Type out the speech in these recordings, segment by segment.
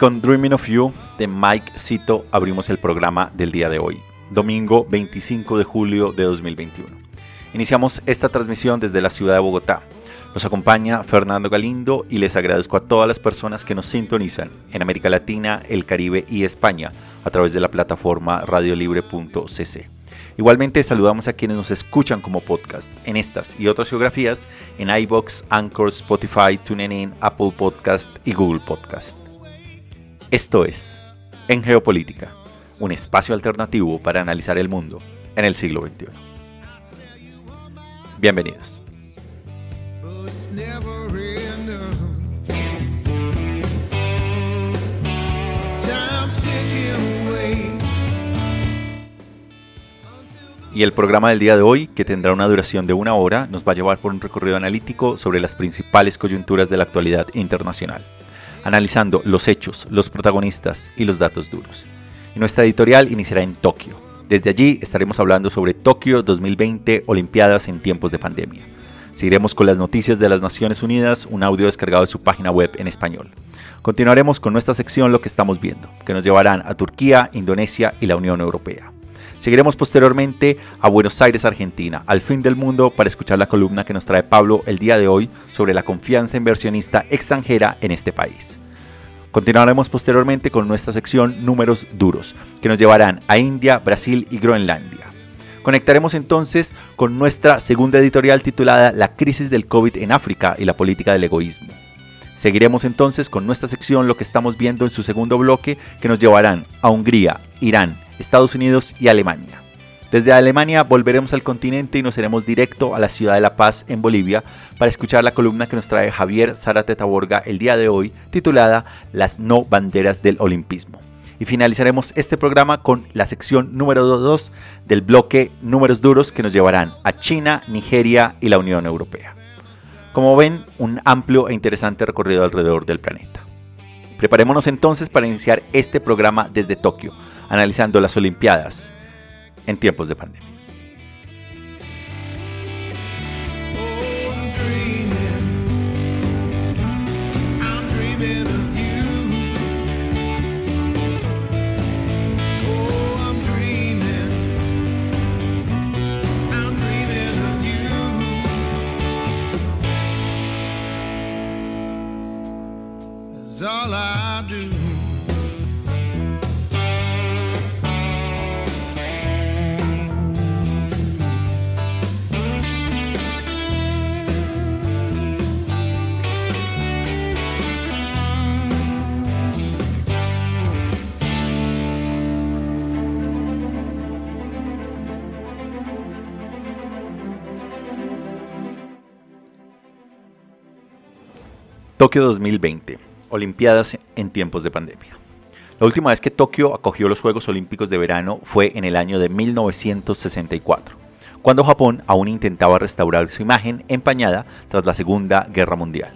Con Dreaming of You de Mike Cito abrimos el programa del día de hoy, domingo 25 de julio de 2021. Iniciamos esta transmisión desde la ciudad de Bogotá. Nos acompaña Fernando Galindo y les agradezco a todas las personas que nos sintonizan en América Latina, el Caribe y España a través de la plataforma radiolibre.cc. Igualmente saludamos a quienes nos escuchan como podcast en estas y otras geografías en iBox, Anchor, Spotify, TuneIn, Apple Podcast y Google Podcast. Esto es En Geopolítica, un espacio alternativo para analizar el mundo en el siglo XXI. Bienvenidos. Y el programa del día de hoy, que tendrá una duración de una hora, nos va a llevar por un recorrido analítico sobre las principales coyunturas de la actualidad internacional, analizando los hechos, los protagonistas y los datos duros. Y nuestra editorial iniciará en Tokio. Desde allí estaremos hablando sobre Tokio 2020 Olimpiadas en tiempos de pandemia. Seguiremos con las noticias de las Naciones Unidas, un audio descargado de su página web en español. Continuaremos con nuestra sección Lo que estamos viendo, que nos llevarán a Turquía, Indonesia y la Unión Europea. Seguiremos posteriormente a Buenos Aires, Argentina, al fin del mundo, para escuchar la columna que nos trae Pablo el día de hoy sobre la confianza inversionista extranjera en este país. Continuaremos posteriormente con nuestra sección Números Duros, que nos llevarán a India, Brasil y Groenlandia. Conectaremos entonces con nuestra segunda editorial titulada La crisis del COVID en África y la política del egoísmo. Seguiremos entonces con nuestra sección Lo que estamos viendo en su segundo bloque, que nos llevarán a Hungría, Irán, Estados Unidos y Alemania. Desde Alemania volveremos al continente y nos iremos directo a la ciudad de La Paz, en Bolivia, para escuchar la columna que nos trae Javier Zárate Taborga el día de hoy, titulada Las no banderas del olimpismo. Y finalizaremos este programa con la sección número 2 del bloque Números Duros que nos llevarán a China, Nigeria y la Unión Europea. Como ven, un amplio e interesante recorrido alrededor del planeta. Preparémonos entonces para iniciar este programa desde Tokio, analizando las Olimpiadas en tiempos de pandemia. Tokio 2020, Olimpiadas en tiempos de pandemia. La última vez que Tokio acogió los Juegos Olímpicos de verano fue en el año de 1964, cuando Japón aún intentaba restaurar su imagen empañada tras la Segunda Guerra Mundial.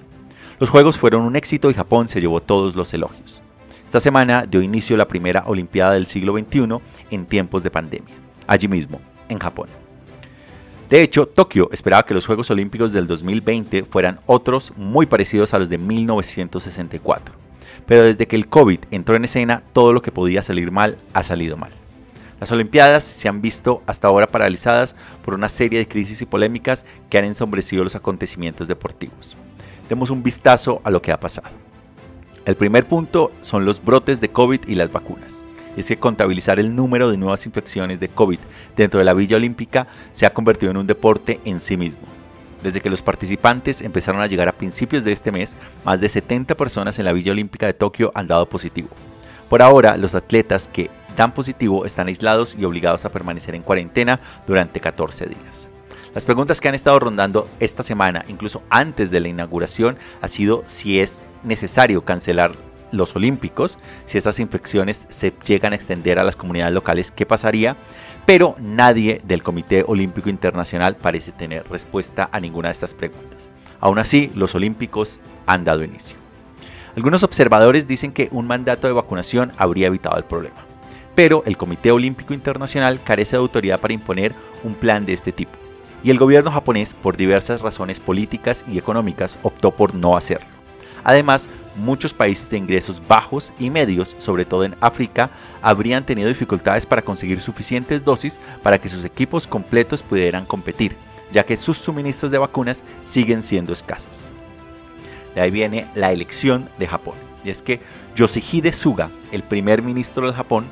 Los Juegos fueron un éxito y Japón se llevó todos los elogios. Esta semana dio inicio la primera Olimpiada del siglo XXI en tiempos de pandemia, allí mismo, en Japón. De hecho, Tokio esperaba que los Juegos Olímpicos del 2020 fueran otros muy parecidos a los de 1964. Pero desde que el COVID entró en escena, todo lo que podía salir mal ha salido mal. Las Olimpiadas se han visto hasta ahora paralizadas por una serie de crisis y polémicas que han ensombrecido los acontecimientos deportivos. Demos un vistazo a lo que ha pasado. El primer punto son los brotes de COVID y las vacunas. Es que contabilizar el número de nuevas infecciones de COVID dentro de la Villa Olímpica se ha convertido en un deporte en sí mismo. Desde que los participantes empezaron a llegar a principios de este mes, más de 70 personas en la Villa Olímpica de Tokio han dado positivo. Por ahora, los atletas que dan positivo están aislados y obligados a permanecer en cuarentena durante 14 días. Las preguntas que han estado rondando esta semana, incluso antes de la inauguración, ha sido si es necesario cancelar los Olímpicos, si estas infecciones se llegan a extender a las comunidades locales, ¿qué pasaría? Pero nadie del Comité Olímpico Internacional parece tener respuesta a ninguna de estas preguntas. Aún así, los Olímpicos han dado inicio. Algunos observadores dicen que un mandato de vacunación habría evitado el problema, pero el Comité Olímpico Internacional carece de autoridad para imponer un plan de este tipo y el gobierno japonés, por diversas razones políticas y económicas, optó por no hacerlo. Además, muchos países de ingresos bajos y medios, sobre todo en África, habrían tenido dificultades para conseguir suficientes dosis para que sus equipos completos pudieran competir, ya que sus suministros de vacunas siguen siendo escasos. De ahí viene la elección de Japón. Y es que Yoshihide Suga, el primer ministro del Japón,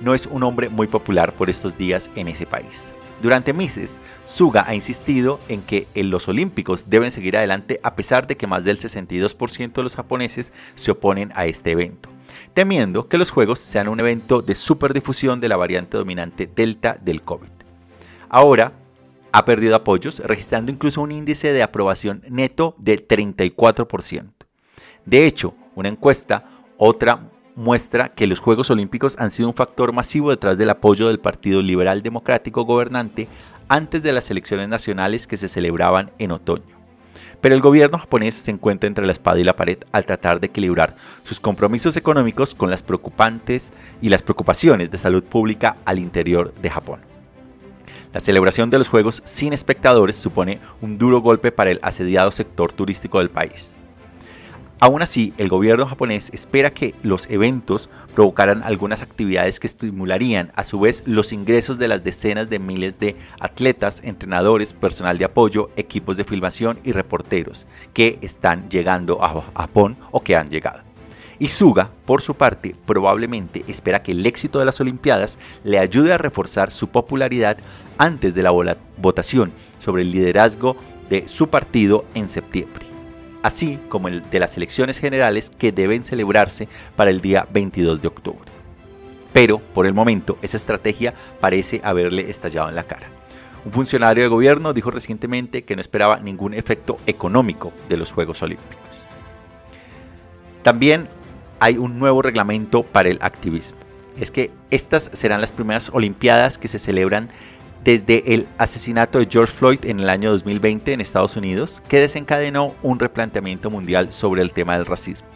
no es un hombre muy popular por estos días en ese país. Durante meses, Suga ha insistido en que en los Olímpicos deben seguir adelante a pesar de que más del 62% de los japoneses se oponen a este evento, temiendo que los Juegos sean un evento de superdifusión de la variante dominante Delta del COVID. Ahora, ha perdido apoyos, registrando incluso un índice de aprobación neto de 34%. De hecho, una encuesta, otra muestra que los Juegos Olímpicos han sido un factor masivo detrás del apoyo del Partido Liberal Democrático gobernante antes de las elecciones nacionales que se celebraban en otoño. Pero el gobierno japonés se encuentra entre la espada y la pared al tratar de equilibrar sus compromisos económicos con las preocupantes y las preocupaciones de salud pública al interior de Japón. La celebración de los Juegos sin espectadores supone un duro golpe para el asediado sector turístico del país. Aún así, el gobierno japonés espera que los eventos provocaran algunas actividades que estimularían a su vez los ingresos de las decenas de miles de atletas, entrenadores, personal de apoyo, equipos de filmación y reporteros que están llegando a Japón o que han llegado. Y Suga, por su parte, probablemente espera que el éxito de las Olimpiadas le ayude a reforzar su popularidad antes de la votación sobre el liderazgo de su partido en septiembre así como el de las elecciones generales que deben celebrarse para el día 22 de octubre. Pero, por el momento, esa estrategia parece haberle estallado en la cara. Un funcionario de gobierno dijo recientemente que no esperaba ningún efecto económico de los Juegos Olímpicos. También hay un nuevo reglamento para el activismo. Es que estas serán las primeras Olimpiadas que se celebran desde el asesinato de George Floyd en el año 2020 en Estados Unidos, que desencadenó un replanteamiento mundial sobre el tema del racismo.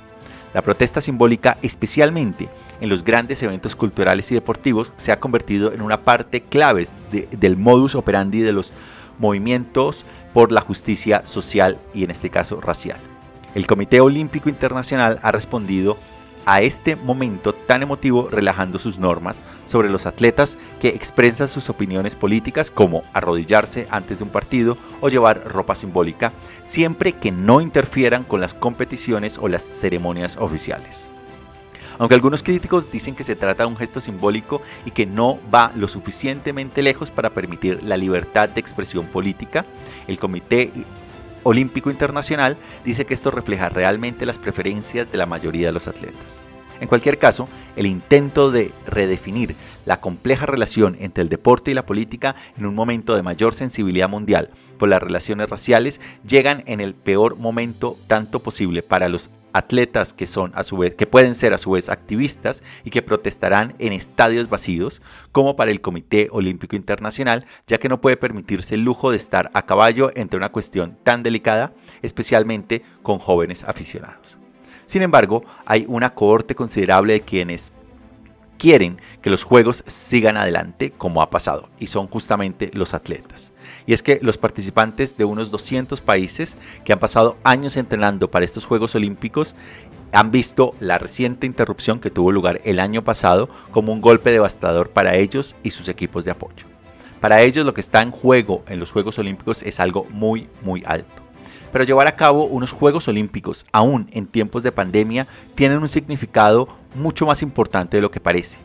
La protesta simbólica, especialmente en los grandes eventos culturales y deportivos, se ha convertido en una parte clave del modus operandi de los movimientos por la justicia social y en este caso racial. El Comité Olímpico Internacional ha respondido a este momento tan emotivo relajando sus normas sobre los atletas que expresan sus opiniones políticas como arrodillarse antes de un partido o llevar ropa simbólica, siempre que no interfieran con las competiciones o las ceremonias oficiales. Aunque algunos críticos dicen que se trata de un gesto simbólico y que no va lo suficientemente lejos para permitir la libertad de expresión política, el Comité Olímpico Internacional dice que esto refleja realmente las preferencias de la mayoría de los atletas. En cualquier caso, el intento de redefinir la compleja relación entre el deporte y la política en un momento de mayor sensibilidad mundial por las relaciones raciales llegan en el peor momento tanto posible para los atletas que son a su vez que pueden ser a su vez activistas y que protestarán en estadios vacíos, como para el Comité Olímpico Internacional, ya que no puede permitirse el lujo de estar a caballo entre una cuestión tan delicada, especialmente con jóvenes aficionados. Sin embargo, hay una cohorte considerable de quienes quieren que los Juegos sigan adelante como ha pasado y son justamente los atletas. Y es que los participantes de unos 200 países que han pasado años entrenando para estos Juegos Olímpicos han visto la reciente interrupción que tuvo lugar el año pasado como un golpe devastador para ellos y sus equipos de apoyo. Para ellos lo que está en juego en los Juegos Olímpicos es algo muy, muy alto. Pero llevar a cabo unos Juegos Olímpicos, aún en tiempos de pandemia, tienen un significado mucho más importante de lo que parece.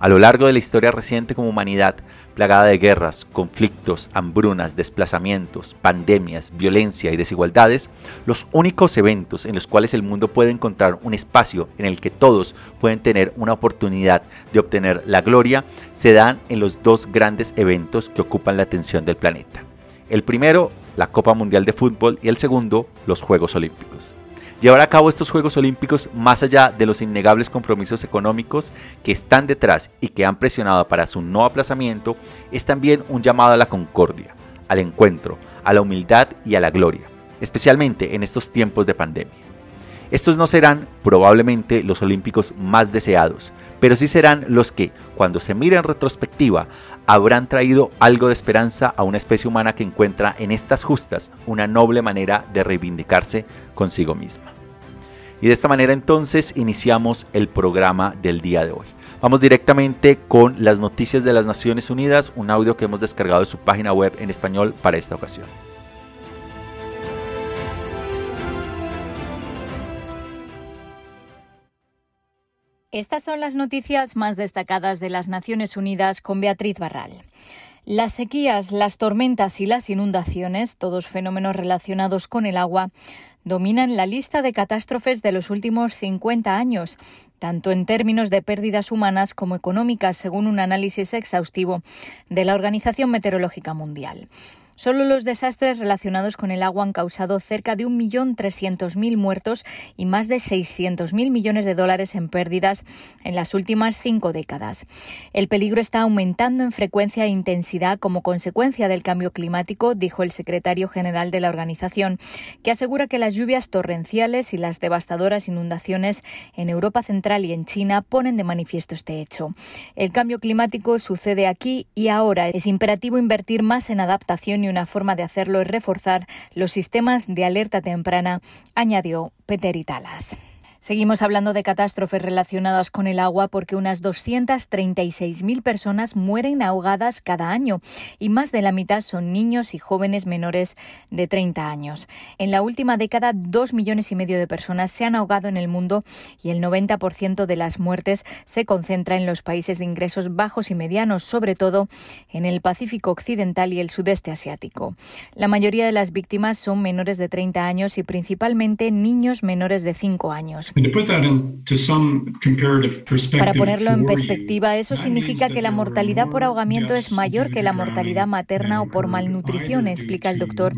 A lo largo de la historia reciente como humanidad, plagada de guerras, conflictos, hambrunas, desplazamientos, pandemias, violencia y desigualdades, los únicos eventos en los cuales el mundo puede encontrar un espacio en el que todos pueden tener una oportunidad de obtener la gloria se dan en los dos grandes eventos que ocupan la atención del planeta. El primero, la Copa Mundial de Fútbol y el segundo, los Juegos Olímpicos. Llevar a cabo estos Juegos Olímpicos, más allá de los innegables compromisos económicos que están detrás y que han presionado para su no aplazamiento, es también un llamado a la concordia, al encuentro, a la humildad y a la gloria, especialmente en estos tiempos de pandemia. Estos no serán probablemente los olímpicos más deseados, pero sí serán los que, cuando se mire en retrospectiva, habrán traído algo de esperanza a una especie humana que encuentra en estas justas una noble manera de reivindicarse consigo misma. Y de esta manera entonces iniciamos el programa del día de hoy. Vamos directamente con las noticias de las Naciones Unidas, un audio que hemos descargado de su página web en español para esta ocasión. Estas son las noticias más destacadas de las Naciones Unidas con Beatriz Barral. Las sequías, las tormentas y las inundaciones, todos fenómenos relacionados con el agua, dominan la lista de catástrofes de los últimos 50 años, tanto en términos de pérdidas humanas como económicas, según un análisis exhaustivo de la Organización Meteorológica Mundial. Solo los desastres relacionados con el agua han causado cerca de 1.300.000 muertos y más de 600.000 millones de dólares en pérdidas en las últimas cinco décadas. El peligro está aumentando en frecuencia e intensidad como consecuencia del cambio climático, dijo el secretario general de la organización, que asegura que las lluvias torrenciales y las devastadoras inundaciones en Europa Central y en China ponen de manifiesto este hecho. El cambio climático sucede aquí y ahora. Es imperativo invertir más en adaptación y una forma de hacerlo es reforzar los sistemas de alerta temprana, añadió Peter Italas. Seguimos hablando de catástrofes relacionadas con el agua porque unas 236.000 personas mueren ahogadas cada año y más de la mitad son niños y jóvenes menores de 30 años. En la última década, dos millones y medio de personas se han ahogado en el mundo y el 90% de las muertes se concentra en los países de ingresos bajos y medianos, sobre todo en el Pacífico Occidental y el Sudeste Asiático. La mayoría de las víctimas son menores de 30 años y principalmente niños menores de 5 años. Para ponerlo en perspectiva, eso significa que la mortalidad por ahogamiento es mayor que la mortalidad materna o por malnutrición, explica el doctor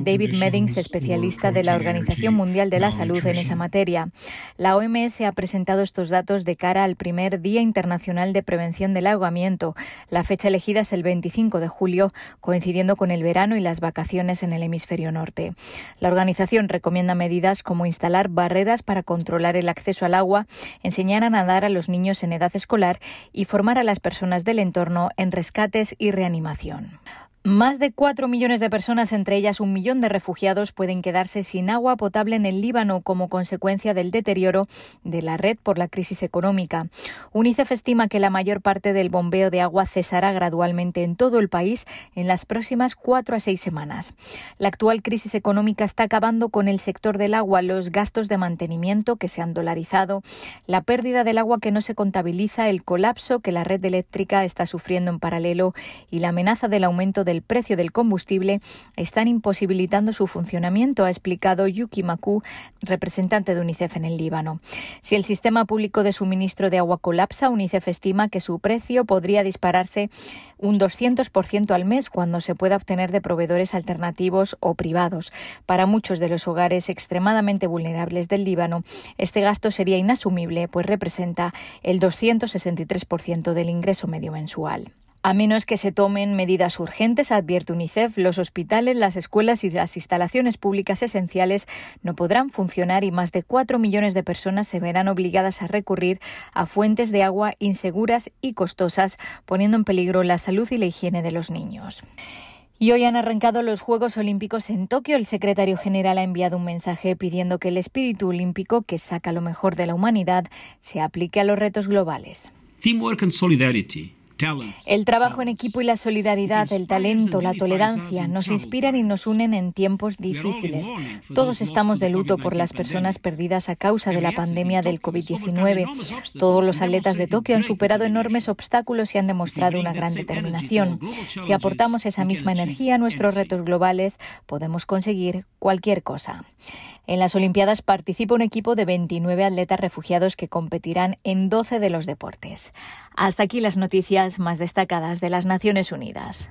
David Meddings, especialista de la Organización Mundial de la Salud en esa materia. La OMS ha presentado estos datos de cara al primer Día Internacional de Prevención del Ahogamiento. La fecha elegida es el 25 de julio, coincidiendo con el verano y las vacaciones en el hemisferio norte. La organización recomienda medidas como instalar barreras para controlar el acceso al agua, enseñar a nadar a los niños en edad escolar y formar a las personas del entorno en rescates y reanimación. Más de cuatro millones de personas, entre ellas un millón de refugiados, pueden quedarse sin agua potable en el Líbano como consecuencia del deterioro de la red por la crisis económica. UNICEF estima que la mayor parte del bombeo de agua cesará gradualmente en todo el país en las próximas cuatro a seis semanas. La actual crisis económica está acabando con el sector del agua, los gastos de mantenimiento que se han dolarizado, la pérdida del agua que no se contabiliza, el colapso que la red eléctrica está sufriendo en paralelo y la amenaza del aumento del el precio del combustible están imposibilitando su funcionamiento, ha explicado Yuki Maku, representante de UNICEF en el Líbano. Si el sistema público de suministro de agua colapsa, UNICEF estima que su precio podría dispararse un 200% al mes cuando se pueda obtener de proveedores alternativos o privados. Para muchos de los hogares extremadamente vulnerables del Líbano, este gasto sería inasumible, pues representa el 263% del ingreso medio mensual. A menos que se tomen medidas urgentes, advierte UNICEF, los hospitales, las escuelas y las instalaciones públicas esenciales no podrán funcionar y más de cuatro millones de personas se verán obligadas a recurrir a fuentes de agua inseguras y costosas, poniendo en peligro la salud y la higiene de los niños. Y hoy han arrancado los Juegos Olímpicos en Tokio. El secretario general ha enviado un mensaje pidiendo que el espíritu olímpico, que saca lo mejor de la humanidad, se aplique a los retos globales. Teamwork and solidarity el trabajo en equipo y la solidaridad, el talento, la tolerancia nos inspiran y nos unen en tiempos difíciles. Todos estamos de luto por las personas perdidas a causa de la pandemia del COVID-19. Todos los atletas de Tokio han superado enormes obstáculos y han demostrado una gran determinación. Si aportamos esa misma energía a nuestros retos globales, podemos conseguir cualquier cosa. En las Olimpiadas participa un equipo de 29 atletas refugiados que competirán en 12 de los deportes. Hasta aquí las noticias más destacadas de las Naciones Unidas.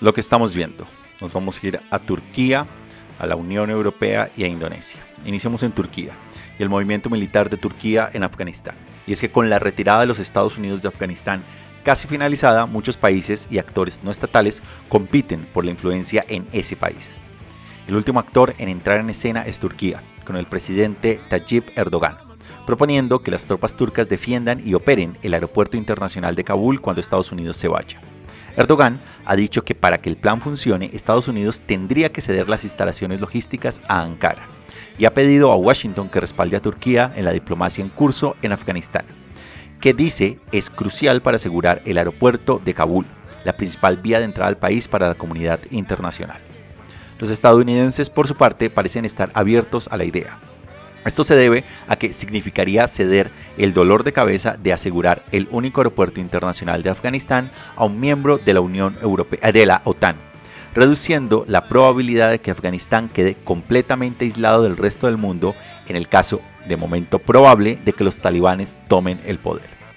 Lo que estamos viendo. Nos vamos a ir a Turquía, a la Unión Europea y a Indonesia. Iniciamos en Turquía y el movimiento militar de Turquía en Afganistán. Y es que con la retirada de los Estados Unidos de Afganistán casi finalizada, muchos países y actores no estatales compiten por la influencia en ese país. El último actor en entrar en escena es Turquía, con el presidente Tayyip Erdogan, proponiendo que las tropas turcas defiendan y operen el aeropuerto internacional de Kabul cuando Estados Unidos se vaya. Erdogan ha dicho que para que el plan funcione, Estados Unidos tendría que ceder las instalaciones logísticas a Ankara y ha pedido a Washington que respalde a Turquía en la diplomacia en curso en Afganistán, que dice es crucial para asegurar el aeropuerto de Kabul, la principal vía de entrada al país para la comunidad internacional. Los estadounidenses, por su parte, parecen estar abiertos a la idea. Esto se debe a que significaría ceder el dolor de cabeza de asegurar el único aeropuerto internacional de Afganistán a un miembro de la Unión Europea de la OTAN, reduciendo la probabilidad de que Afganistán quede completamente aislado del resto del mundo en el caso de momento probable de que los talibanes tomen el poder.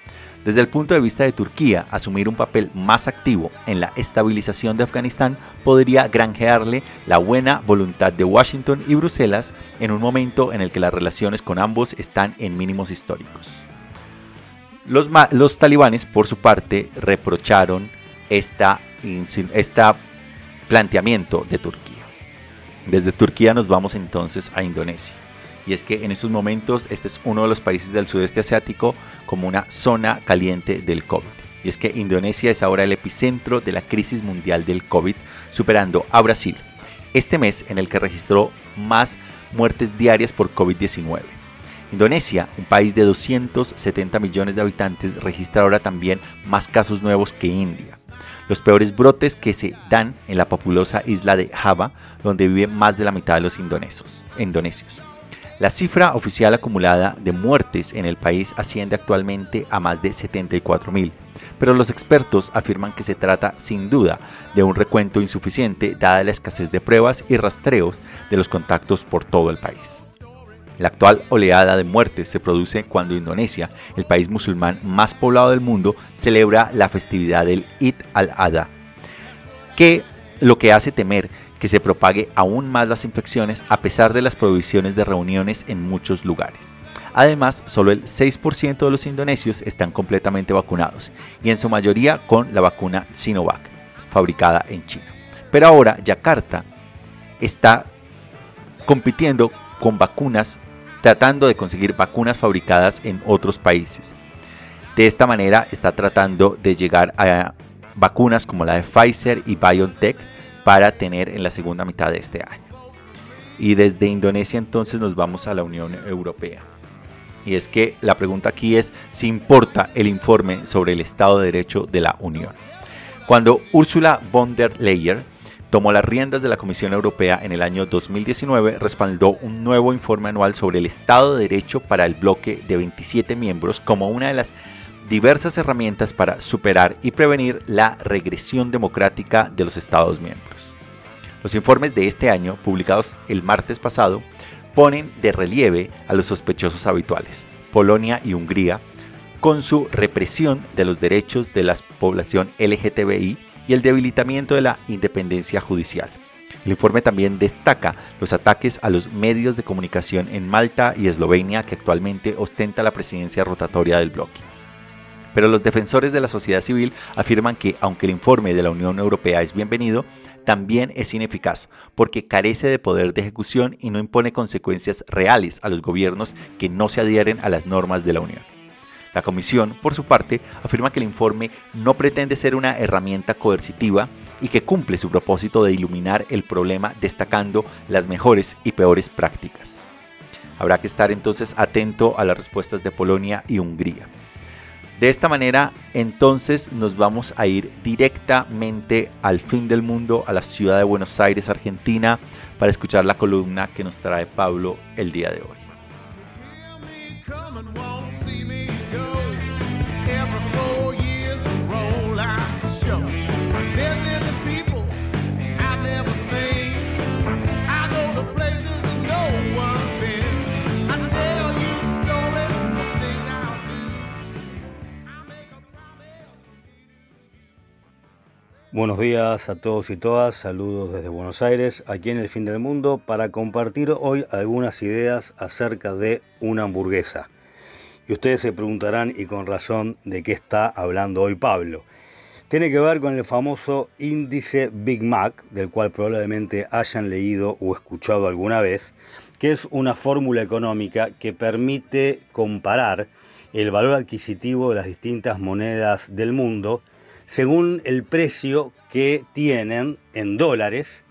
Desde el punto de vista de Turquía, asumir un papel más activo en la estabilización de Afganistán podría granjearle la buena voluntad de Washington y Bruselas en un momento en el que las relaciones con ambos están en mínimos históricos. Los, talibanes, por su parte, reprocharon esta, este planteamiento de Turquía. Desde Turquía nos vamos entonces a Indonesia. Y es que en estos momentos este es uno de los países del sudeste asiático como una zona caliente del COVID. Y es que Indonesia es ahora el epicentro de la crisis mundial del COVID, superando a Brasil, este mes en el que registró más muertes diarias por COVID-19. Indonesia, un país de 270 millones de habitantes, registra ahora también más casos nuevos que India los peores brotes que se dan en la populosa isla de Java, donde vive más de la mitad de los indonesios. La cifra oficial acumulada de muertes en el país asciende actualmente a más de 74.000, pero los expertos afirman que se trata sin duda de un recuento insuficiente dada la escasez de pruebas y rastreos de los contactos por todo el país. La actual oleada de muertes se produce cuando Indonesia, el país musulmán más poblado del mundo, celebra la festividad del Eid al-Adha, que lo que hace temer que se propague aún más las infecciones a pesar de las prohibiciones de reuniones en muchos lugares. Además, solo el 6% de los indonesios están completamente vacunados y en su mayoría con la vacuna Sinovac, fabricada en China. Pero ahora Yakarta está compitiendo con vacunas tratando de conseguir vacunas fabricadas en otros países. De esta manera está tratando de llegar a vacunas como la de Pfizer y BioNTech para tener en la segunda mitad de este año. Y desde Indonesia entonces nos vamos a la Unión Europea. Y es que la pregunta aquí es si importa el informe sobre el Estado de Derecho de la Unión. Cuando Ursula von der Leyen tomó las riendas de la Comisión Europea en el año 2019, respaldó un nuevo informe anual sobre el Estado de Derecho para el bloque de 27 miembros como una de las diversas herramientas para superar y prevenir la regresión democrática de los Estados miembros. Los informes de este año, publicados el martes pasado, ponen de relieve a los sospechosos habituales, Polonia y Hungría, con su represión de los derechos de la población LGTBI y el debilitamiento de la independencia judicial. El informe también destaca los ataques a los medios de comunicación en Malta y Eslovenia que actualmente ostenta la presidencia rotatoria del bloque. Pero los defensores de la sociedad civil afirman que, aunque el informe de la Unión Europea es bienvenido, también es ineficaz porque carece de poder de ejecución y no impone consecuencias reales a los gobiernos que no se adhieren a las normas de la Unión. La Comisión, por su parte, afirma que el informe no pretende ser una herramienta coercitiva y que cumple su propósito de iluminar el problema destacando las mejores y peores prácticas. Habrá que estar entonces atento a las respuestas de Polonia y Hungría. De esta manera, entonces nos vamos a ir directamente al fin del mundo, a la ciudad de Buenos Aires, Argentina, para escuchar la columna que nos trae Pablo el día de hoy. Buenos días a todos y todas, saludos desde Buenos Aires, aquí en el fin del mundo, para compartir hoy algunas ideas acerca de una hamburguesa. Y ustedes se preguntarán, y con razón, de qué está hablando hoy Pablo. Tiene que ver con el famoso índice Big Mac, del cual probablemente hayan leído o escuchado alguna vez, que es una fórmula económica que permite comparar el valor adquisitivo de las distintas monedas del mundo según el precio que tienen en dólares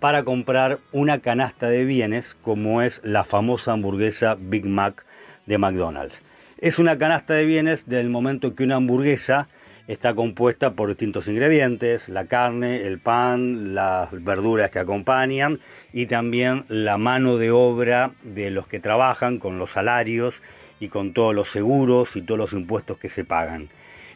para comprar una canasta de bienes como es la famosa hamburguesa Big Mac de McDonald's. Es una canasta de bienes del momento que una hamburguesa está compuesta por distintos ingredientes, la carne, el pan, las verduras que acompañan y también la mano de obra de los que trabajan con los salarios y con todos los seguros y todos los impuestos que se pagan.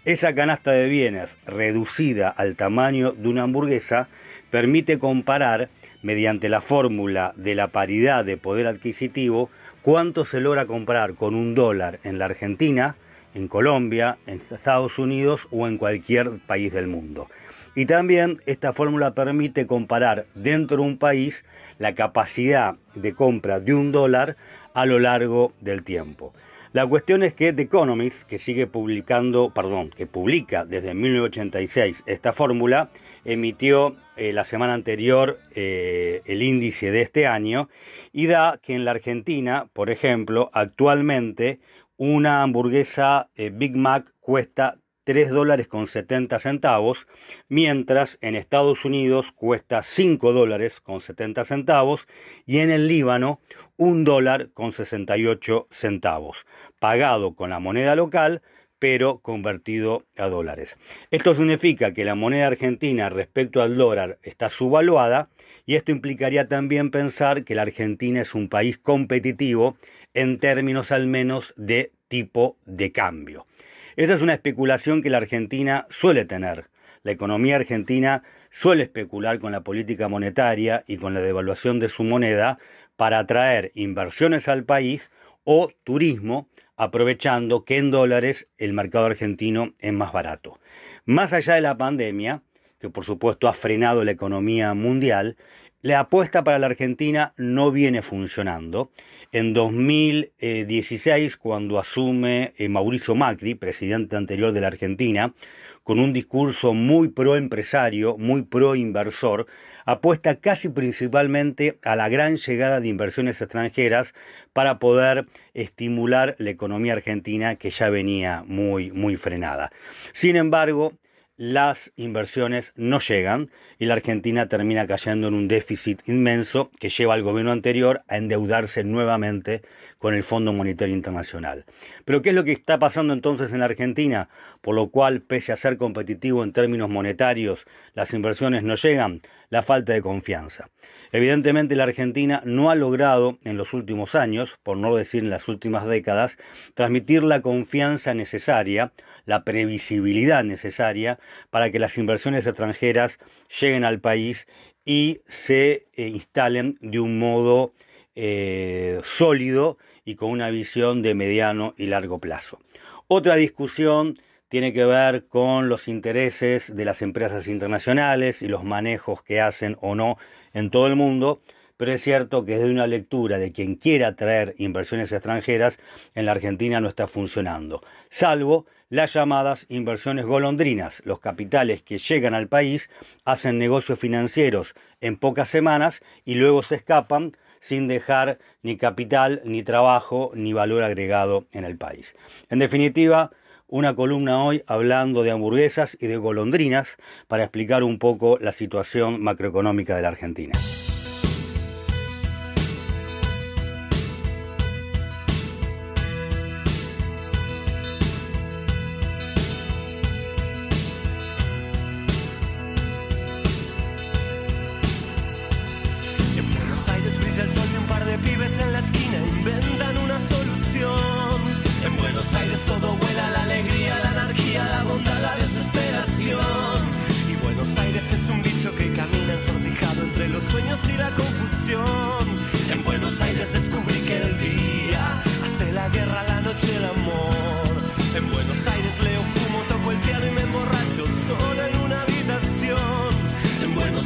Esa canasta de bienes reducida al tamaño de una hamburguesa permite comparar, mediante la fórmula de la paridad de poder adquisitivo, cuánto se logra comprar con un dólar en la Argentina, en Colombia, en Estados Unidos o en cualquier país del mundo. Y también esta fórmula permite comparar dentro de un país la capacidad de compra de un dólar a lo largo del tiempo. La cuestión es que The Economist, que sigue publicando, perdón, que publica desde 1986 esta fórmula, emitió eh, la semana anterior eh, el índice de este año y da que en la Argentina, por ejemplo, actualmente una hamburguesa eh, Big Mac cuesta 3 dólares con 70 centavos, mientras en Estados Unidos cuesta 5 dólares con 70 centavos y en el Líbano 1 dólar con 68 centavos, pagado con la moneda local pero convertido a dólares. Esto significa que la moneda argentina respecto al dólar está subvaluada y esto implicaría también pensar que la Argentina es un país competitivo en términos al menos de tipo de cambio. Esa es una especulación que la Argentina suele tener. La economía argentina suele especular con la política monetaria y con la devaluación de su moneda para atraer inversiones al país o turismo, aprovechando que en dólares el mercado argentino es más barato. Más allá de la pandemia, que por supuesto ha frenado la economía mundial, la apuesta para la Argentina no viene funcionando. En 2016, cuando asume eh, Mauricio Macri, presidente anterior de la Argentina, con un discurso muy pro empresario, muy pro inversor, apuesta casi principalmente a la gran llegada de inversiones extranjeras para poder estimular la economía argentina que ya venía muy, muy frenada. Sin embargo, las inversiones no llegan y la Argentina termina cayendo en un déficit inmenso que lleva al gobierno anterior a endeudarse nuevamente con el Fondo Monetario Internacional. Pero ¿qué es lo que está pasando entonces en la Argentina? Por lo cual, pese a ser competitivo en términos monetarios, las inversiones no llegan, la falta de confianza. Evidentemente la Argentina no ha logrado en los últimos años, por no decir en las últimas décadas, transmitir la confianza necesaria, la previsibilidad necesaria para que las inversiones extranjeras lleguen al país y se eh, instalen de un modo eh, sólido y con una visión de mediano y largo plazo. Otra discusión tiene que ver con los intereses de las empresas internacionales y los manejos que hacen o no en todo el mundo, pero es cierto que desde una lectura de quien quiera traer inversiones extranjeras, en la Argentina no está funcionando, salvo las llamadas inversiones golondrinas, los capitales que llegan al país, hacen negocios financieros en pocas semanas y luego se escapan sin dejar ni capital, ni trabajo, ni valor agregado en el país. En definitiva, una columna hoy hablando de hamburguesas y de golondrinas para explicar un poco la situación macroeconómica de la Argentina.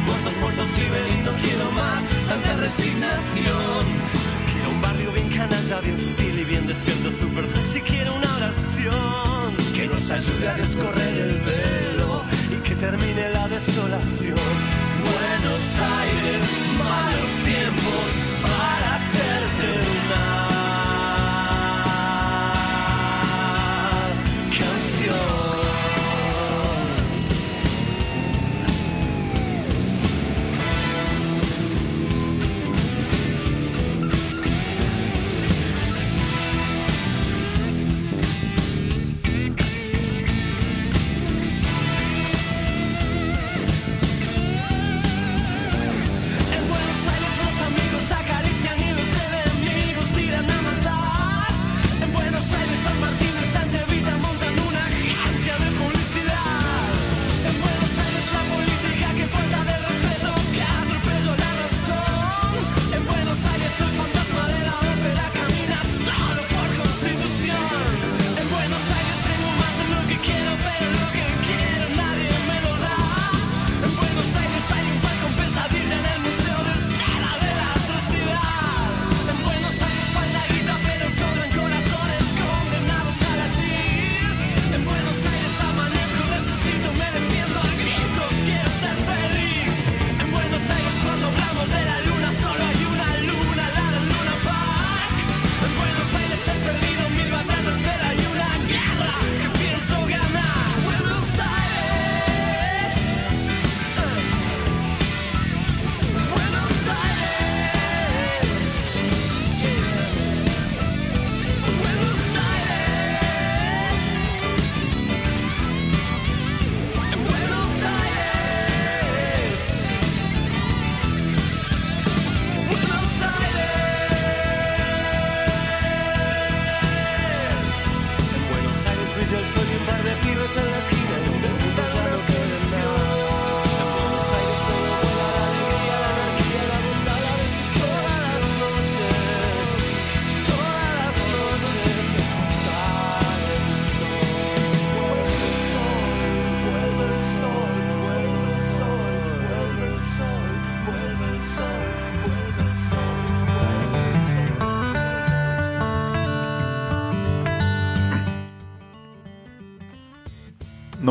muertos, muertos resignación. Yo quiero un barrio bien canalla, bien sutil y bien despierto, super sexy. Quiero una oración que nos ayude a descorrer el velo y que termine la desolación. Buenos Aires, malos tiempos para hacerte una.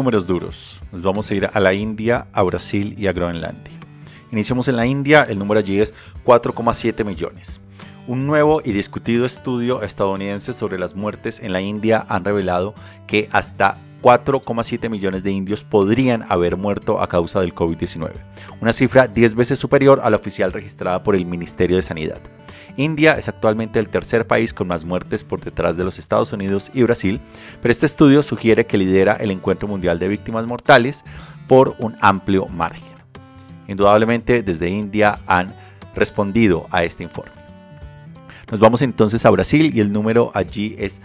Números duros. Nos vamos a ir a la India, a Brasil y a Groenlandia. Iniciamos en la India, el número allí es 4,7 millones. Un nuevo y discutido estudio estadounidense sobre las muertes en la India han revelado que hasta 4,7 millones de indios podrían haber muerto a causa del COVID-19, una cifra 10 veces superior a la oficial registrada por el Ministerio de Sanidad. India es actualmente el tercer país con más muertes por detrás de los Estados Unidos y Brasil, pero este estudio sugiere que lidera el encuentro mundial de víctimas mortales por un amplio margen. Indudablemente desde India han respondido a este informe. Nos vamos entonces a Brasil y el número allí es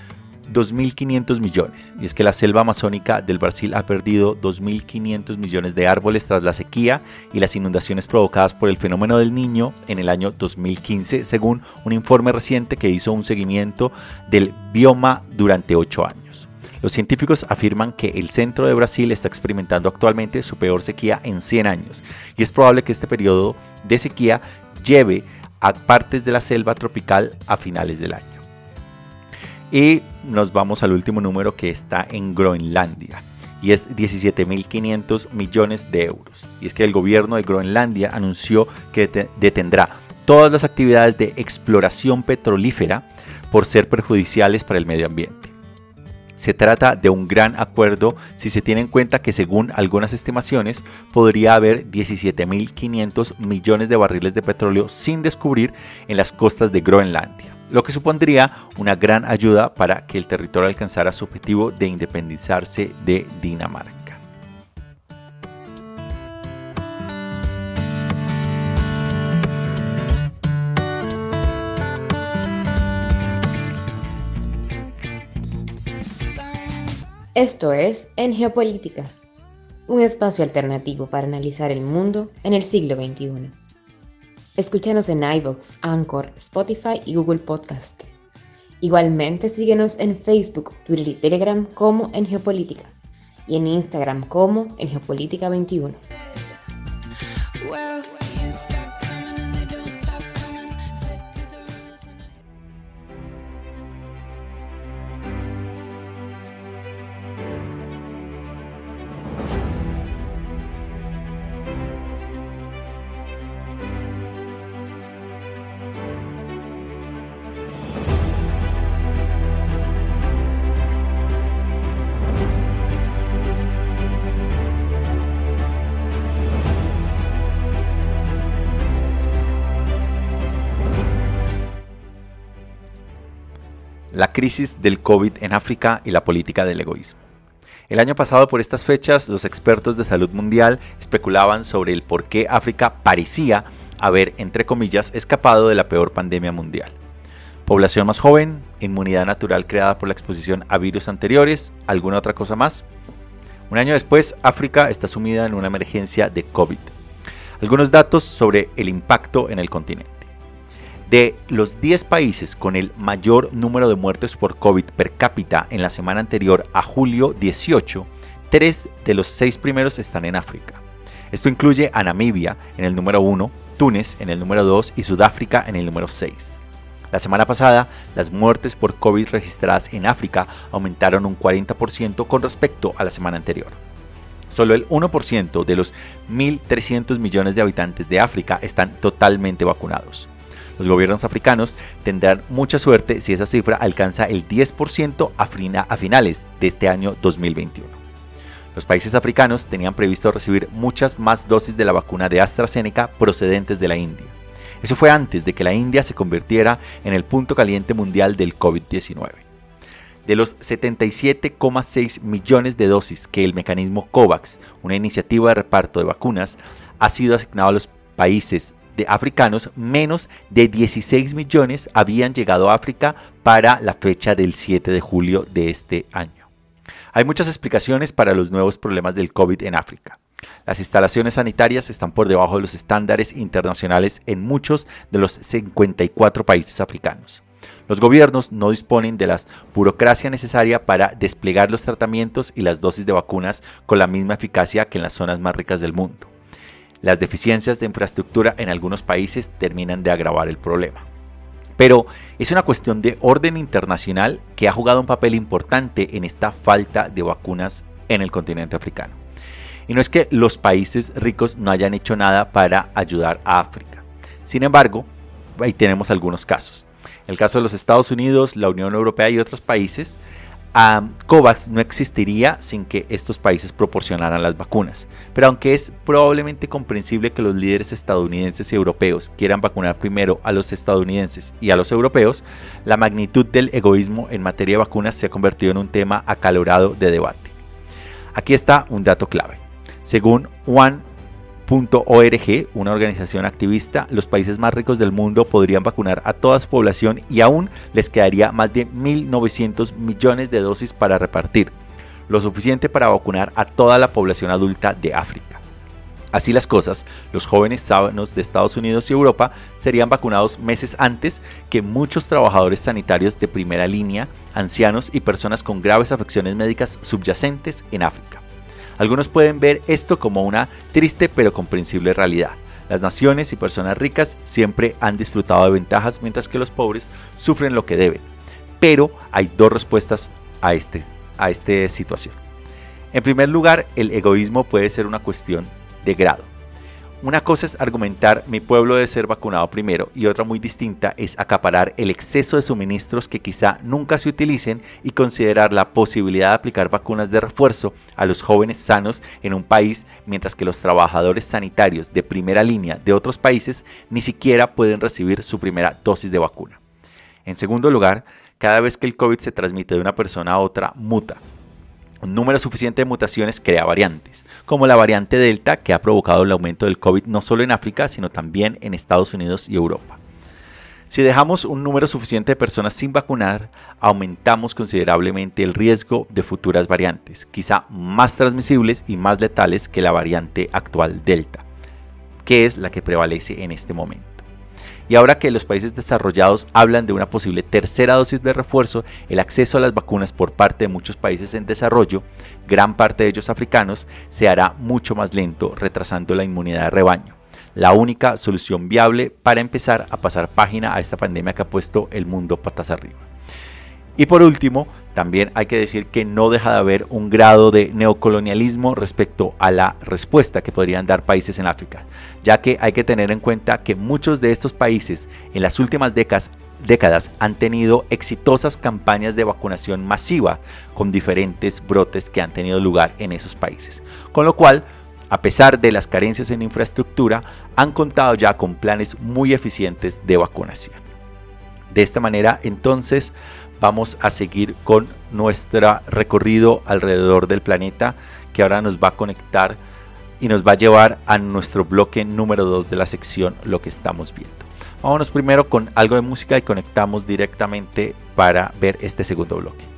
2.500 millones. Y es que la selva amazónica del Brasil ha perdido 2.500 millones de árboles tras la sequía y las inundaciones provocadas por el fenómeno del niño en el año 2015, según un informe reciente que hizo un seguimiento del bioma durante 8 años. Los científicos afirman que el centro de Brasil está experimentando actualmente su peor sequía en 100 años y es probable que este periodo de sequía lleve a partes de la selva tropical a finales del año. Y nos vamos al último número que está en Groenlandia y es 17.500 millones de euros. Y es que el gobierno de Groenlandia anunció que detendrá todas las actividades de exploración petrolífera por ser perjudiciales para el medio ambiente. Se trata de un gran acuerdo si se tiene en cuenta que según algunas estimaciones podría haber 17.500 millones de barriles de petróleo sin descubrir en las costas de Groenlandia lo que supondría una gran ayuda para que el territorio alcanzara su objetivo de independizarse de Dinamarca. Esto es En Geopolítica, un espacio alternativo para analizar el mundo en el siglo XXI. Escúchanos en iVoox, Anchor, Spotify y Google Podcast. Igualmente síguenos en Facebook, Twitter y Telegram como en Geopolítica y en Instagram como en Geopolítica 21. Crisis del COVID en África y la política del egoísmo. El año pasado por estas fechas los expertos de salud mundial especulaban sobre el por qué África parecía haber, entre comillas, escapado de la peor pandemia mundial. Población más joven, inmunidad natural creada por la exposición a virus anteriores, alguna otra cosa más. Un año después, África está sumida en una emergencia de COVID. Algunos datos sobre el impacto en el continente. De los 10 países con el mayor número de muertes por COVID per cápita en la semana anterior a julio 18, 3 de los 6 primeros están en África. Esto incluye a Namibia en el número 1, Túnez en el número 2 y Sudáfrica en el número 6. La semana pasada, las muertes por COVID registradas en África aumentaron un 40% con respecto a la semana anterior. Solo el 1% de los 1.300 millones de habitantes de África están totalmente vacunados. Los gobiernos africanos tendrán mucha suerte si esa cifra alcanza el 10% a finales de este año 2021. Los países africanos tenían previsto recibir muchas más dosis de la vacuna de AstraZeneca procedentes de la India. Eso fue antes de que la India se convirtiera en el punto caliente mundial del COVID-19. De los 77,6 millones de dosis que el mecanismo COVAX, una iniciativa de reparto de vacunas, ha sido asignado a los países de africanos, menos de 16 millones habían llegado a África para la fecha del 7 de julio de este año. Hay muchas explicaciones para los nuevos problemas del COVID en África. Las instalaciones sanitarias están por debajo de los estándares internacionales en muchos de los 54 países africanos. Los gobiernos no disponen de la burocracia necesaria para desplegar los tratamientos y las dosis de vacunas con la misma eficacia que en las zonas más ricas del mundo. Las deficiencias de infraestructura en algunos países terminan de agravar el problema. Pero es una cuestión de orden internacional que ha jugado un papel importante en esta falta de vacunas en el continente africano. Y no es que los países ricos no hayan hecho nada para ayudar a África. Sin embargo, ahí tenemos algunos casos. El caso de los Estados Unidos, la Unión Europea y otros países, COVAX no existiría sin que estos países proporcionaran las vacunas. Pero aunque es probablemente comprensible que los líderes estadounidenses y europeos quieran vacunar primero a los estadounidenses y a los europeos, la magnitud del egoísmo en materia de vacunas se ha convertido en un tema acalorado de debate. Aquí está un dato clave. Según One .org, una organización activista, los países más ricos del mundo podrían vacunar a toda su población y aún les quedaría más de 1.900 millones de dosis para repartir, lo suficiente para vacunar a toda la población adulta de África. Así las cosas, los jóvenes sanos de Estados Unidos y Europa serían vacunados meses antes que muchos trabajadores sanitarios de primera línea, ancianos y personas con graves afecciones médicas subyacentes en África. Algunos pueden ver esto como una triste pero comprensible realidad. Las naciones y personas ricas siempre han disfrutado de ventajas mientras que los pobres sufren lo que deben. Pero hay dos respuestas a, este, a esta situación. En primer lugar, el egoísmo puede ser una cuestión de grado. Una cosa es argumentar mi pueblo debe ser vacunado primero y otra muy distinta es acaparar el exceso de suministros que quizá nunca se utilicen y considerar la posibilidad de aplicar vacunas de refuerzo a los jóvenes sanos en un país mientras que los trabajadores sanitarios de primera línea de otros países ni siquiera pueden recibir su primera dosis de vacuna. En segundo lugar, cada vez que el COVID se transmite de una persona a otra, muta número suficiente de mutaciones crea variantes, como la variante Delta que ha provocado el aumento del COVID no solo en África, sino también en Estados Unidos y Europa. Si dejamos un número suficiente de personas sin vacunar, aumentamos considerablemente el riesgo de futuras variantes, quizá más transmisibles y más letales que la variante actual Delta, que es la que prevalece en este momento. Y ahora que los países desarrollados hablan de una posible tercera dosis de refuerzo, el acceso a las vacunas por parte de muchos países en desarrollo, gran parte de ellos africanos, se hará mucho más lento, retrasando la inmunidad de rebaño. La única solución viable para empezar a pasar página a esta pandemia que ha puesto el mundo patas arriba. Y por último, también hay que decir que no deja de haber un grado de neocolonialismo respecto a la respuesta que podrían dar países en África, ya que hay que tener en cuenta que muchos de estos países en las últimas décadas, han tenido exitosas campañas de vacunación masiva con diferentes brotes que han tenido lugar en esos países. Con lo cual, a pesar de las carencias en infraestructura, han contado ya con planes muy eficientes de vacunación. De esta manera, entonces, vamos a seguir con nuestro recorrido alrededor del planeta que ahora nos va a conectar y nos va a llevar a nuestro bloque número 2 de la sección Lo que estamos viendo. Vámonos primero con algo de música y conectamos directamente para ver este segundo bloque.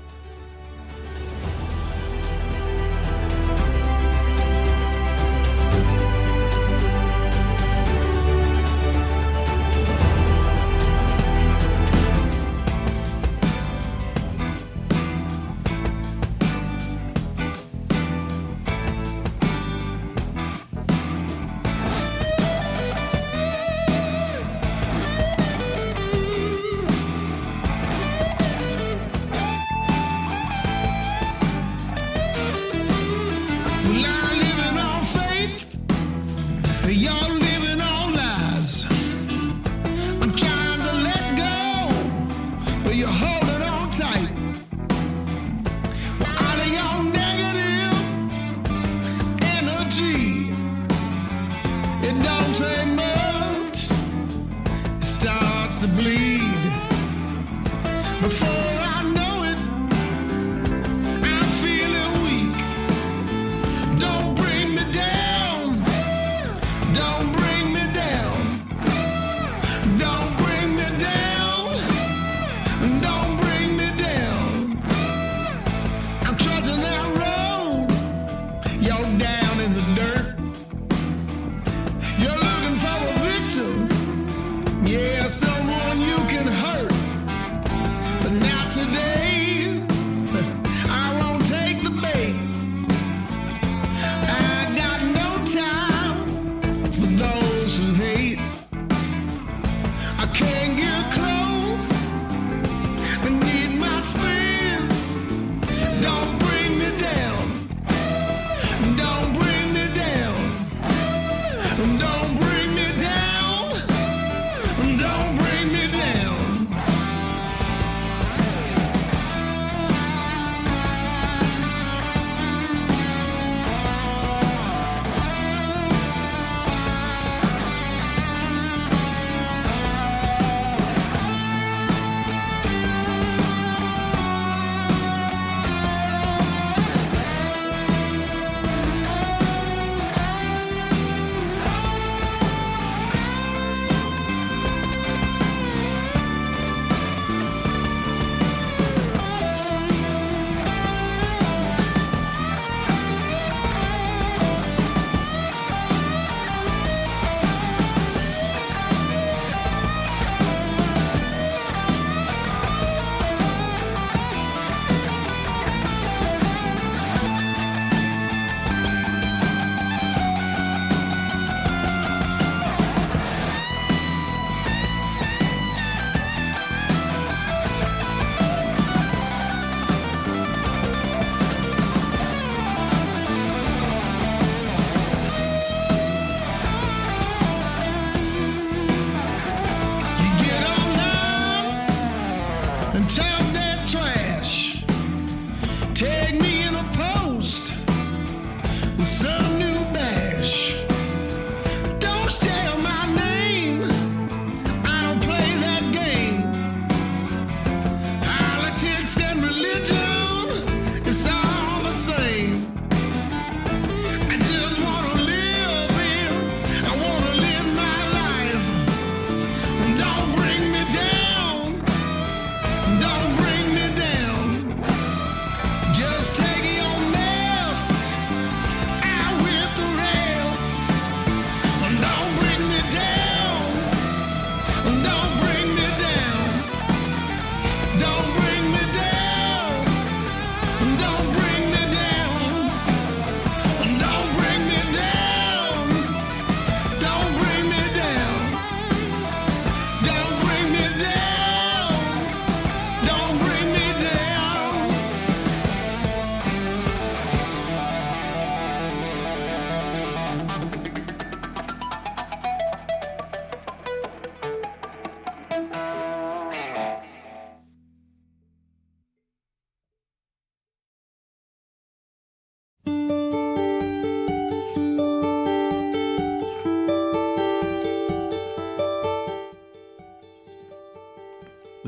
your dad.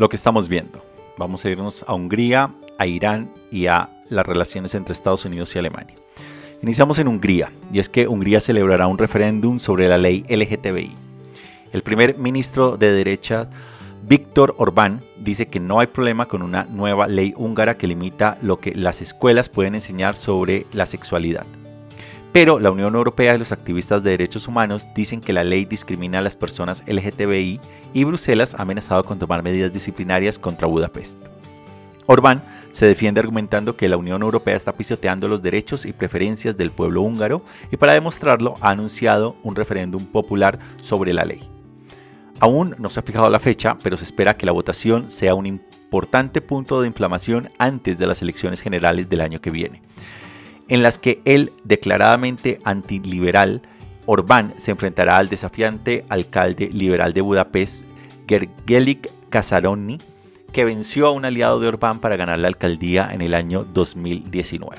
Lo que estamos viendo. Vamos a irnos a Hungría, a Irán y a las relaciones entre Estados Unidos y Alemania. Iniciamos en Hungría, y es que Hungría celebrará un referéndum sobre la ley LGTBI. El primer ministro de derecha, Víctor Orbán, dice que no hay problema con una nueva ley húngara que limita lo que las escuelas pueden enseñar sobre la sexualidad. Pero la Unión Europea y los activistas de derechos humanos dicen que la ley discrimina a las personas LGTBI y Bruselas ha amenazado con tomar medidas disciplinarias contra Budapest. Orbán se defiende argumentando que la Unión Europea está pisoteando los derechos y preferencias del pueblo húngaro y para demostrarlo ha anunciado un referéndum popular sobre la ley. Aún no se ha fijado la fecha, pero se espera que la votación sea un importante punto de inflamación antes de las elecciones generales del año que viene, en las que el declaradamente antiliberal Orbán se enfrentará al desafiante alcalde liberal de Budapest, Gergelik Kasaroni, que venció a un aliado de Orbán para ganar la alcaldía en el año 2019.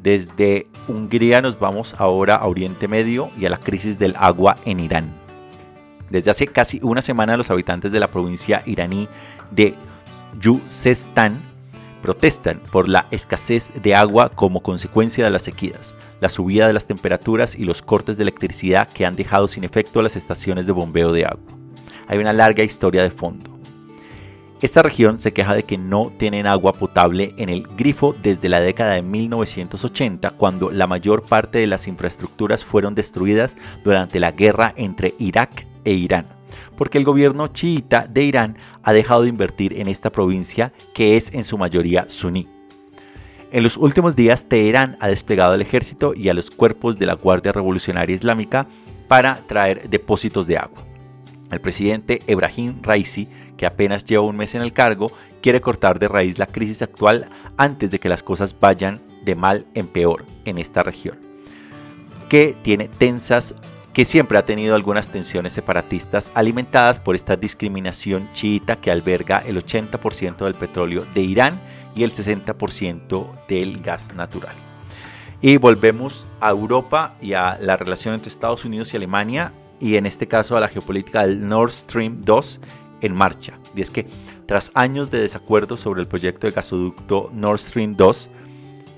Desde Hungría nos vamos ahora a Oriente Medio y a la crisis del agua en Irán. Desde hace casi una semana los habitantes de la provincia iraní de Yuzestán protestan por la escasez de agua como consecuencia de las sequías, la subida de las temperaturas y los cortes de electricidad que han dejado sin efecto las estaciones de bombeo de agua. Hay una larga historia de fondo. Esta región se queja de que no tienen agua potable en el grifo desde la década de 1980, cuando la mayor parte de las infraestructuras fueron destruidas durante la guerra entre Irak e Irán, porque el gobierno chiita de Irán ha dejado de invertir en esta provincia que es en su mayoría suní. En los últimos días, Teherán ha desplegado al ejército y a los cuerpos de la Guardia Revolucionaria Islámica para traer depósitos de agua. El presidente Ebrahim Raisi, que apenas lleva un mes en el cargo, quiere cortar de raíz la crisis actual antes de que las cosas vayan de mal en peor en esta región, que tiene tensas que siempre ha tenido algunas tensiones separatistas alimentadas por esta discriminación chiita que alberga el 80% del petróleo de Irán y el 60% del gas natural. Y volvemos a Europa y a la relación entre Estados Unidos y Alemania y en este caso a la geopolítica del Nord Stream 2 en marcha. Y es que tras años de desacuerdo sobre el proyecto de gasoducto Nord Stream 2,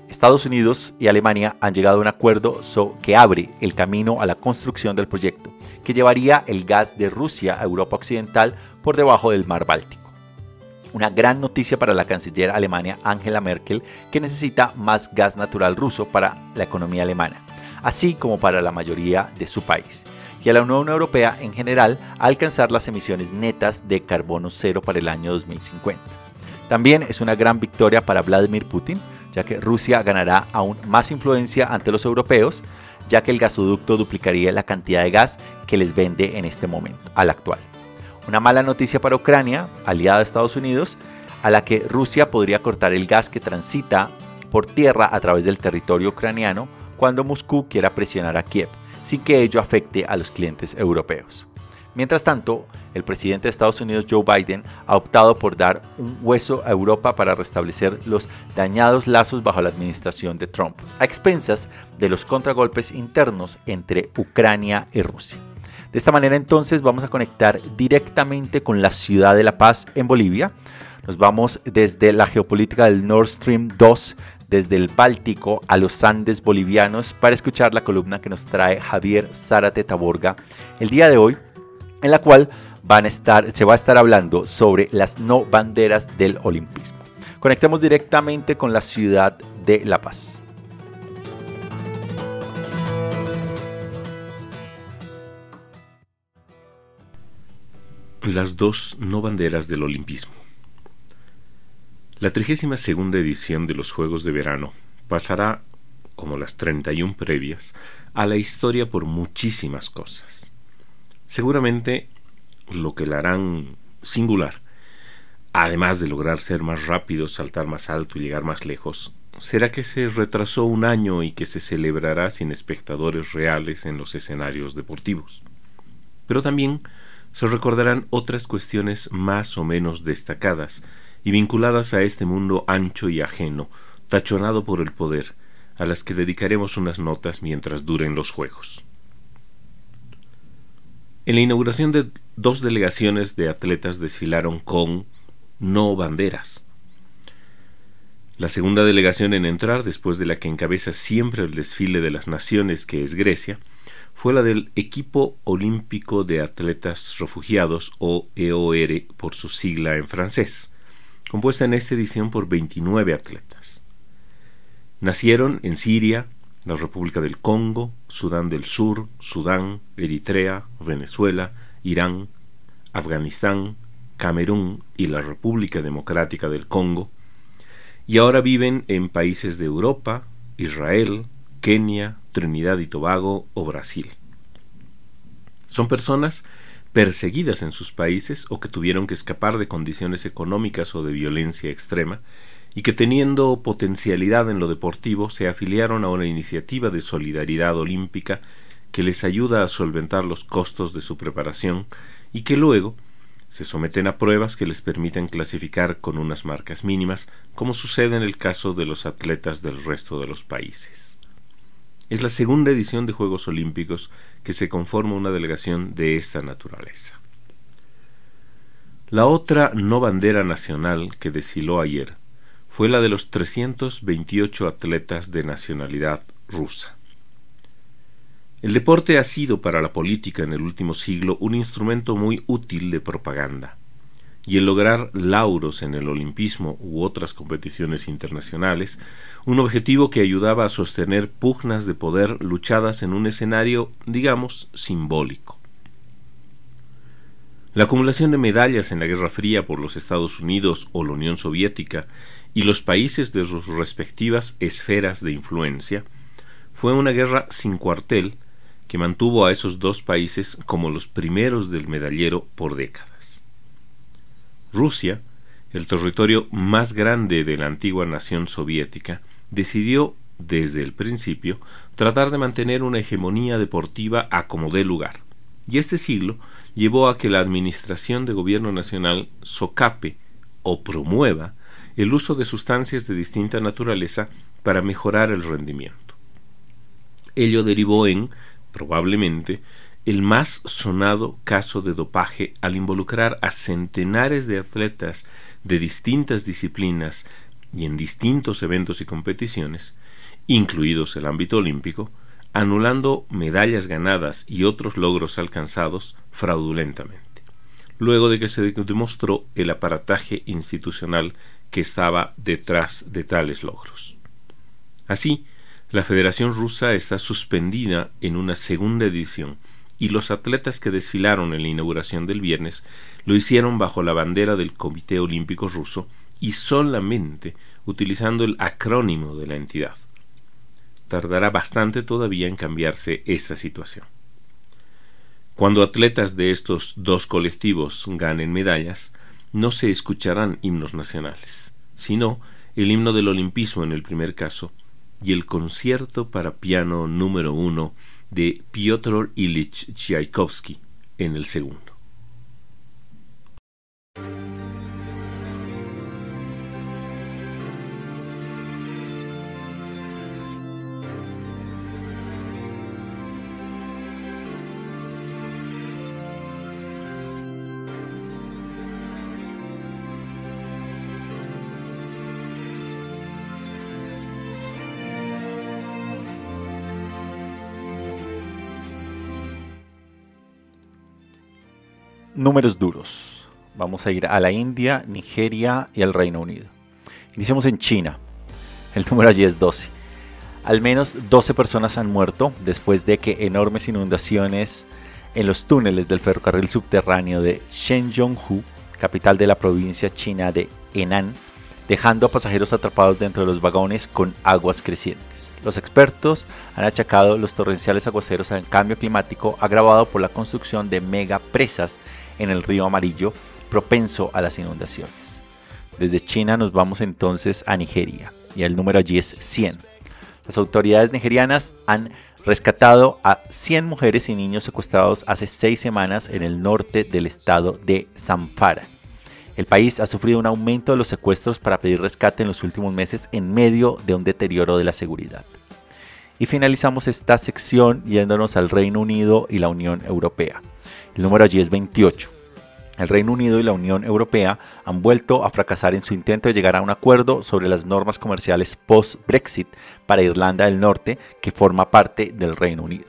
Estados Unidos y Alemania han llegado a un acuerdo que abre el camino a la construcción del proyecto, que llevaría el gas de Rusia a Europa Occidental por debajo del mar Báltico. Una gran noticia para la canciller alemana Angela Merkel, que necesita más gas natural ruso para la economía alemana, así como para la mayoría de su país y a la Unión Europea en general a alcanzar las emisiones netas de carbono cero para el año 2050. También es una gran victoria para Vladimir Putin, ya que Rusia ganará aún más influencia ante los europeos, ya que el gasoducto duplicaría la cantidad de gas que les vende en este momento, al actual. Una mala noticia para Ucrania, aliada de Estados Unidos, a la que Rusia podría cortar el gas que transita por tierra a través del territorio ucraniano cuando Moscú quiera presionar a Kiev sin que ello afecte a los clientes europeos. Mientras tanto, el presidente de Estados Unidos Joe Biden ha optado por dar un hueso a Europa para restablecer los dañados lazos bajo la administración de Trump, a expensas de los contragolpes internos entre Ucrania y Rusia. De esta manera entonces vamos a conectar directamente con la ciudad de La Paz en Bolivia. Nos vamos desde la geopolítica del Nord Stream 2 desde el Báltico a los Andes bolivianos para escuchar la columna que nos trae Javier Zárate Taborga el día de hoy, en la cual van a estar, se va a estar hablando sobre las no banderas del olimpismo. Conectemos directamente con la ciudad de La Paz. Las dos no banderas del olimpismo. La 32 edición de los Juegos de Verano pasará, como las 31 previas, a la historia por muchísimas cosas. Seguramente lo que la harán singular, además de lograr ser más rápido, saltar más alto y llegar más lejos, será que se retrasó un año y que se celebrará sin espectadores reales en los escenarios deportivos. Pero también se recordarán otras cuestiones más o menos destacadas, y vinculadas a este mundo ancho y ajeno, tachonado por el poder, a las que dedicaremos unas notas mientras duren los juegos. En la inauguración de dos delegaciones de atletas desfilaron con no banderas. La segunda delegación en entrar, después de la que encabeza siempre el desfile de las naciones, que es Grecia, fue la del Equipo Olímpico de Atletas Refugiados, o EOR por su sigla en francés, compuesta en esta edición por 29 atletas. Nacieron en Siria, la República del Congo, Sudán del Sur, Sudán, Eritrea, Venezuela, Irán, Afganistán, Camerún y la República Democrática del Congo, y ahora viven en países de Europa, Israel, Kenia, Trinidad y Tobago o Brasil. Son personas perseguidas en sus países o que tuvieron que escapar de condiciones económicas o de violencia extrema y que teniendo potencialidad en lo deportivo se afiliaron a una iniciativa de solidaridad olímpica que les ayuda a solventar los costos de su preparación y que luego se someten a pruebas que les permiten clasificar con unas marcas mínimas, como sucede en el caso de los atletas del resto de los países. Es la segunda edición de Juegos Olímpicos que se conforma una delegación de esta naturaleza. La otra no bandera nacional que desfiló ayer fue la de los 328 atletas de nacionalidad rusa. El deporte ha sido para la política en el último siglo un instrumento muy útil de propaganda y el lograr lauros en el olimpismo u otras competiciones internacionales, un objetivo que ayudaba a sostener pugnas de poder luchadas en un escenario, digamos, simbólico. La acumulación de medallas en la Guerra Fría por los Estados Unidos o la Unión Soviética y los países de sus respectivas esferas de influencia fue una guerra sin cuartel que mantuvo a esos dos países como los primeros del medallero por décadas. Rusia, el territorio más grande de la antigua nación soviética, decidió desde el principio tratar de mantener una hegemonía deportiva a como dé lugar. Y este siglo llevó a que la Administración de Gobierno Nacional socape o promueva el uso de sustancias de distinta naturaleza para mejorar el rendimiento. Ello derivó en, probablemente, el más sonado caso de dopaje al involucrar a centenares de atletas de distintas disciplinas y en distintos eventos y competiciones, incluidos el ámbito olímpico, anulando medallas ganadas y otros logros alcanzados fraudulentamente, luego de que se demostró el aparataje institucional que estaba detrás de tales logros. Así, la Federación Rusa está suspendida en una segunda edición y los atletas que desfilaron en la inauguración del viernes lo hicieron bajo la bandera del Comité Olímpico Ruso y solamente utilizando el acrónimo de la entidad. Tardará bastante todavía en cambiarse esta situación. Cuando atletas de estos dos colectivos ganen medallas, no se escucharán himnos nacionales, sino el himno del olimpismo en el primer caso y el concierto para piano número uno de Piotr Ilich Tchaikovsky en el segundo. Números duros. Vamos a ir a la India, Nigeria y al Reino Unido. Iniciamos en China. El número allí es 12. Al menos 12 personas han muerto después de que enormes inundaciones en los túneles del ferrocarril subterráneo de Shenzhou, capital de la provincia china de Henan, dejando a pasajeros atrapados dentro de los vagones con aguas crecientes. Los expertos han achacado los torrenciales aguaceros al cambio climático agravado por la construcción de mega presas en el río Amarillo, propenso a las inundaciones. Desde China nos vamos entonces a Nigeria y el número allí es 100. Las autoridades nigerianas han rescatado a 100 mujeres y niños secuestrados hace seis semanas en el norte del estado de Zamfara. El país ha sufrido un aumento de los secuestros para pedir rescate en los últimos meses en medio de un deterioro de la seguridad. Y finalizamos esta sección yéndonos al Reino Unido y la Unión Europea. El número allí es 28. El Reino Unido y la Unión Europea han vuelto a fracasar en su intento de llegar a un acuerdo sobre las normas comerciales post-Brexit para Irlanda del Norte, que forma parte del Reino Unido.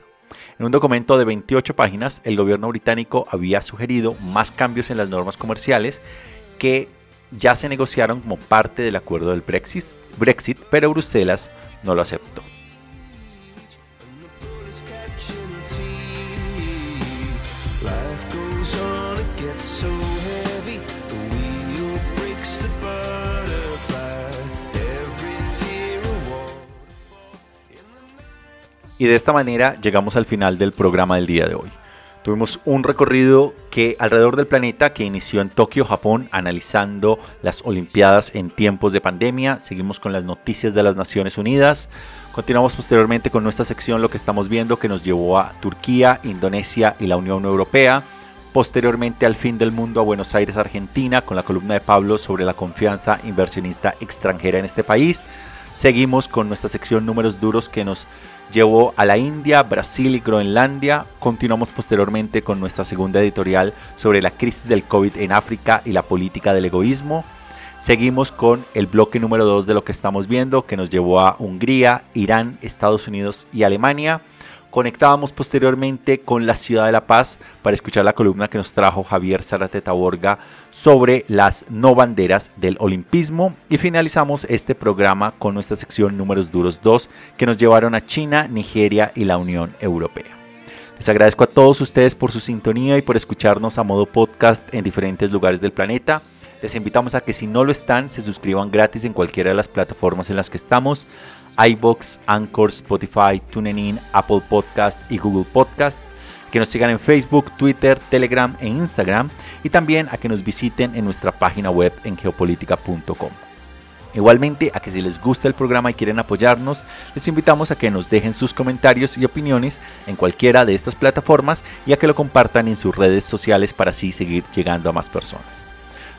En un documento de 28 páginas, el gobierno británico había sugerido más cambios en las normas comerciales que ya se negociaron como parte del acuerdo del Brexit, Brexit pero Bruselas no lo aceptó. Y de esta manera llegamos al final del programa del día de hoy. Tuvimos un recorrido que alrededor del planeta que inició en Tokio, Japón, analizando las Olimpiadas en tiempos de pandemia. Seguimos con las noticias de las Naciones Unidas. Continuamos posteriormente con nuestra sección Lo que estamos viendo que nos llevó a Turquía, Indonesia y la Unión Europea. Posteriormente al fin del mundo a Buenos Aires, Argentina, con la columna de Pablo sobre la confianza inversionista extranjera en este país. Seguimos con nuestra sección números duros que nos llevó a la India, Brasil y Groenlandia. Continuamos posteriormente con nuestra segunda editorial sobre la crisis del COVID en África y la política del egoísmo. Seguimos con el bloque número 2 de lo que estamos viendo que nos llevó a Hungría, Irán, Estados Unidos y Alemania. Conectábamos posteriormente con la ciudad de La Paz para escuchar la columna que nos trajo Javier Zárate Taborga sobre las no banderas del olimpismo y finalizamos este programa con nuestra sección números duros 2 que nos llevaron a China, Nigeria y la Unión Europea. Les agradezco a todos ustedes por su sintonía y por escucharnos a modo podcast en diferentes lugares del planeta. Les invitamos a que si no lo están, se suscriban gratis en cualquiera de las plataformas en las que estamos iBox, Anchor, Spotify, TuneIn, Apple Podcast y Google Podcast. Que nos sigan en Facebook, Twitter, Telegram e Instagram y también a que nos visiten en nuestra página web en geopolítica.com. Igualmente, a que si les gusta el programa y quieren apoyarnos, les invitamos a que nos dejen sus comentarios y opiniones en cualquiera de estas plataformas y a que lo compartan en sus redes sociales para así seguir llegando a más personas.